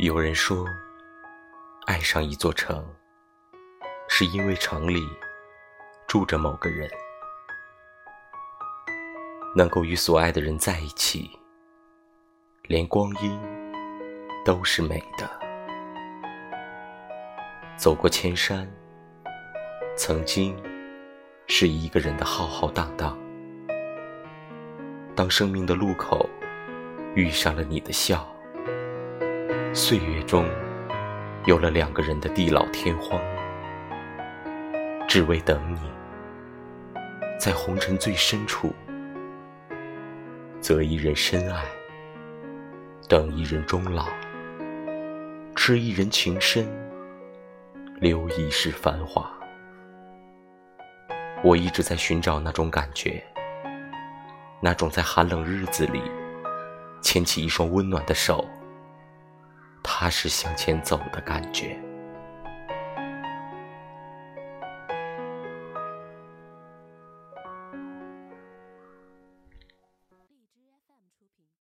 有人说，爱上一座城，是因为城里住着某个人。能够与所爱的人在一起，连光阴都是美的。走过千山，曾经是一个人的浩浩荡荡。当生命的路口遇上了你的笑，岁月中有了两个人的地老天荒，只为等你，在红尘最深处，择一人深爱，等一人终老，痴一人情深，留一世繁华。我一直在寻找那种感觉。那种在寒冷日子里牵起一双温暖的手，踏实向前走的感觉。